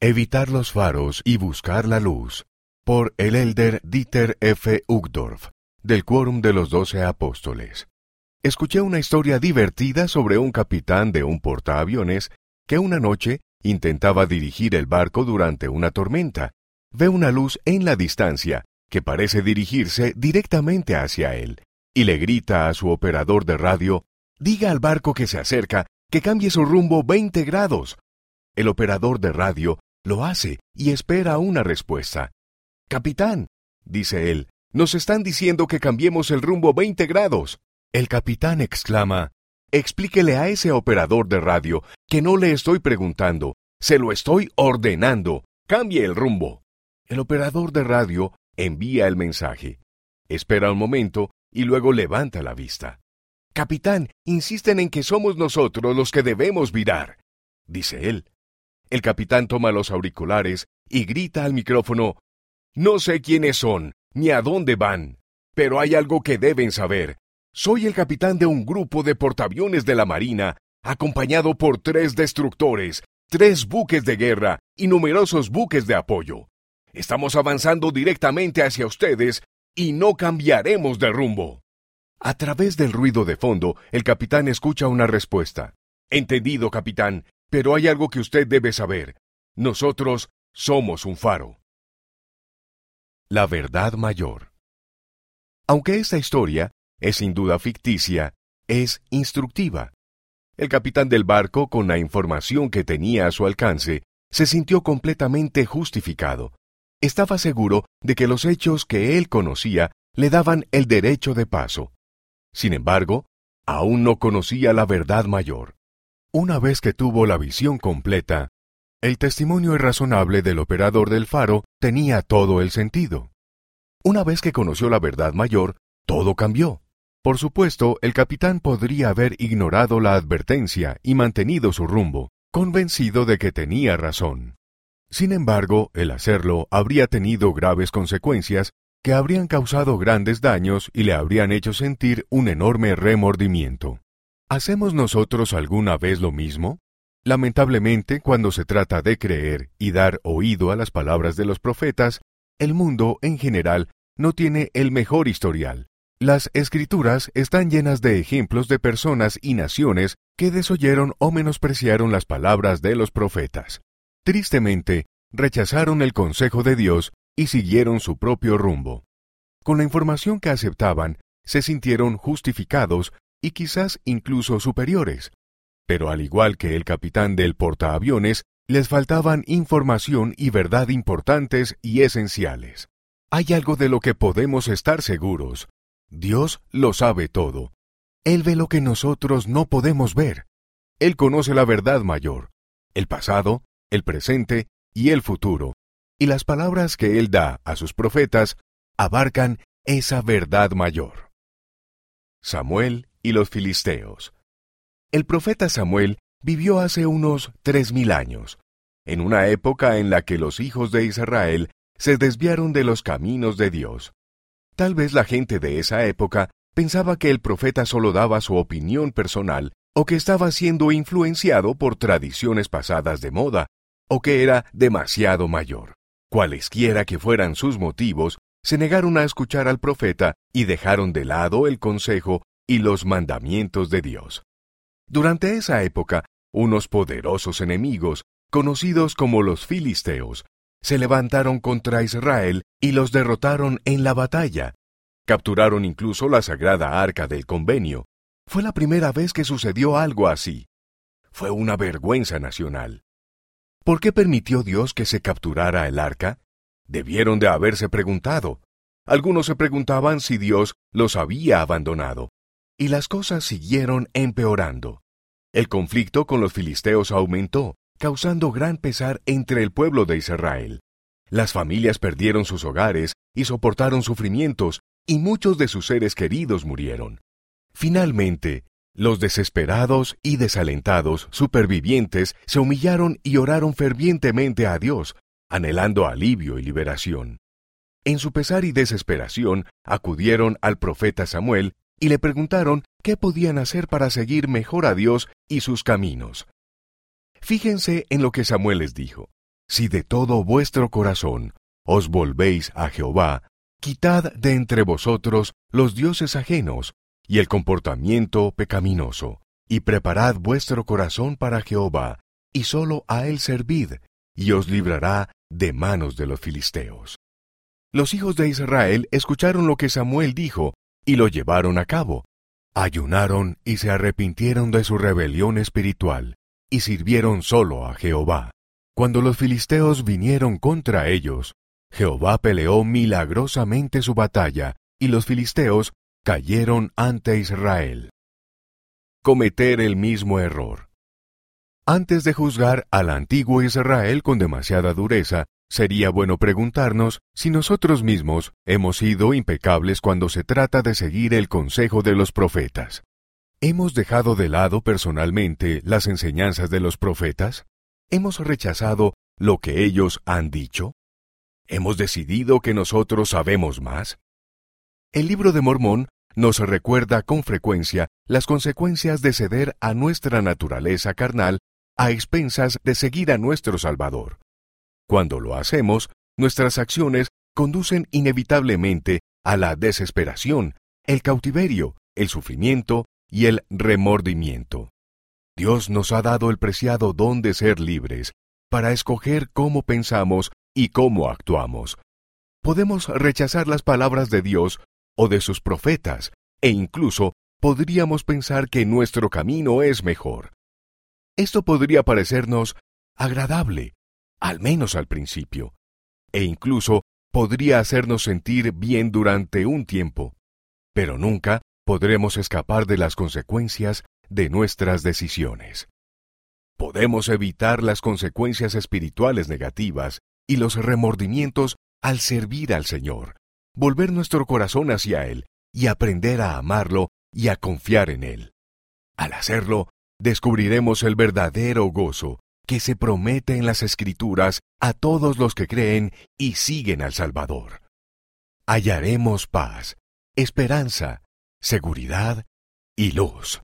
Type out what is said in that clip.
Evitar los faros y buscar la luz, por el elder Dieter F. Uchtdorf, del Quórum de los Doce Apóstoles. Escuché una historia divertida sobre un capitán de un portaaviones que una noche intentaba dirigir el barco durante una tormenta. Ve una luz en la distancia que parece dirigirse directamente hacia él, y le grita a su operador de radio, diga al barco que se acerca que cambie su rumbo 20 grados. El operador de radio lo hace y espera una respuesta. Capitán, dice él, nos están diciendo que cambiemos el rumbo 20 grados. El capitán exclama, explíquele a ese operador de radio que no le estoy preguntando, se lo estoy ordenando. Cambie el rumbo. El operador de radio envía el mensaje. Espera un momento y luego levanta la vista. Capitán, insisten en que somos nosotros los que debemos virar, dice él. El capitán toma los auriculares y grita al micrófono, No sé quiénes son, ni a dónde van, pero hay algo que deben saber. Soy el capitán de un grupo de portaaviones de la Marina, acompañado por tres destructores, tres buques de guerra y numerosos buques de apoyo. Estamos avanzando directamente hacia ustedes y no cambiaremos de rumbo. A través del ruido de fondo, el capitán escucha una respuesta. Entendido, capitán, pero hay algo que usted debe saber. Nosotros somos un faro. La verdad mayor. Aunque esta historia es sin duda ficticia, es instructiva. El capitán del barco, con la información que tenía a su alcance, se sintió completamente justificado. Estaba seguro de que los hechos que él conocía le daban el derecho de paso. Sin embargo, aún no conocía la verdad mayor. Una vez que tuvo la visión completa, el testimonio irrazonable del operador del faro tenía todo el sentido. Una vez que conoció la verdad mayor, todo cambió. Por supuesto, el capitán podría haber ignorado la advertencia y mantenido su rumbo, convencido de que tenía razón. Sin embargo, el hacerlo habría tenido graves consecuencias que habrían causado grandes daños y le habrían hecho sentir un enorme remordimiento. ¿Hacemos nosotros alguna vez lo mismo? Lamentablemente, cuando se trata de creer y dar oído a las palabras de los profetas, el mundo en general no tiene el mejor historial. Las escrituras están llenas de ejemplos de personas y naciones que desoyeron o menospreciaron las palabras de los profetas. Tristemente, rechazaron el consejo de Dios y siguieron su propio rumbo. Con la información que aceptaban, se sintieron justificados y quizás incluso superiores. Pero al igual que el capitán del portaaviones, les faltaban información y verdad importantes y esenciales. Hay algo de lo que podemos estar seguros. Dios lo sabe todo. Él ve lo que nosotros no podemos ver. Él conoce la verdad mayor, el pasado, el presente y el futuro, y las palabras que Él da a sus profetas abarcan esa verdad mayor. Samuel y los Filisteos. El profeta Samuel vivió hace unos tres mil años, en una época en la que los hijos de Israel se desviaron de los caminos de Dios. Tal vez la gente de esa época pensaba que el profeta solo daba su opinión personal o que estaba siendo influenciado por tradiciones pasadas de moda, o que era demasiado mayor. Cualesquiera que fueran sus motivos, se negaron a escuchar al profeta y dejaron de lado el consejo y los mandamientos de Dios. Durante esa época, unos poderosos enemigos, conocidos como los filisteos, se levantaron contra Israel y los derrotaron en la batalla. Capturaron incluso la sagrada arca del convenio. Fue la primera vez que sucedió algo así. Fue una vergüenza nacional. ¿Por qué permitió Dios que se capturara el arca? Debieron de haberse preguntado. Algunos se preguntaban si Dios los había abandonado. Y las cosas siguieron empeorando. El conflicto con los filisteos aumentó, causando gran pesar entre el pueblo de Israel. Las familias perdieron sus hogares y soportaron sufrimientos, y muchos de sus seres queridos murieron. Finalmente, los desesperados y desalentados supervivientes se humillaron y oraron fervientemente a Dios, anhelando alivio y liberación. En su pesar y desesperación acudieron al profeta Samuel y le preguntaron qué podían hacer para seguir mejor a Dios y sus caminos. Fíjense en lo que Samuel les dijo. si de todo vuestro corazón os volvéis a Jehová, quitad de entre vosotros los dioses ajenos y el comportamiento pecaminoso, y preparad vuestro corazón para Jehová, y sólo a él servid, y os librará de manos de los filisteos. Los hijos de Israel escucharon lo que Samuel dijo y lo llevaron a cabo. Ayunaron y se arrepintieron de su rebelión espiritual, y sirvieron solo a Jehová. Cuando los filisteos vinieron contra ellos, Jehová peleó milagrosamente su batalla, y los filisteos cayeron ante Israel. Cometer el mismo error. Antes de juzgar al antiguo Israel con demasiada dureza, Sería bueno preguntarnos si nosotros mismos hemos sido impecables cuando se trata de seguir el consejo de los profetas. ¿Hemos dejado de lado personalmente las enseñanzas de los profetas? ¿Hemos rechazado lo que ellos han dicho? ¿Hemos decidido que nosotros sabemos más? El libro de Mormón nos recuerda con frecuencia las consecuencias de ceder a nuestra naturaleza carnal a expensas de seguir a nuestro Salvador. Cuando lo hacemos, nuestras acciones conducen inevitablemente a la desesperación, el cautiverio, el sufrimiento y el remordimiento. Dios nos ha dado el preciado don de ser libres, para escoger cómo pensamos y cómo actuamos. Podemos rechazar las palabras de Dios o de sus profetas, e incluso podríamos pensar que nuestro camino es mejor. Esto podría parecernos agradable, al menos al principio, e incluso podría hacernos sentir bien durante un tiempo, pero nunca podremos escapar de las consecuencias de nuestras decisiones. Podemos evitar las consecuencias espirituales negativas y los remordimientos al servir al Señor, volver nuestro corazón hacia Él y aprender a amarlo y a confiar en Él. Al hacerlo, descubriremos el verdadero gozo que se promete en las Escrituras a todos los que creen y siguen al Salvador. Hallaremos paz, esperanza, seguridad y luz.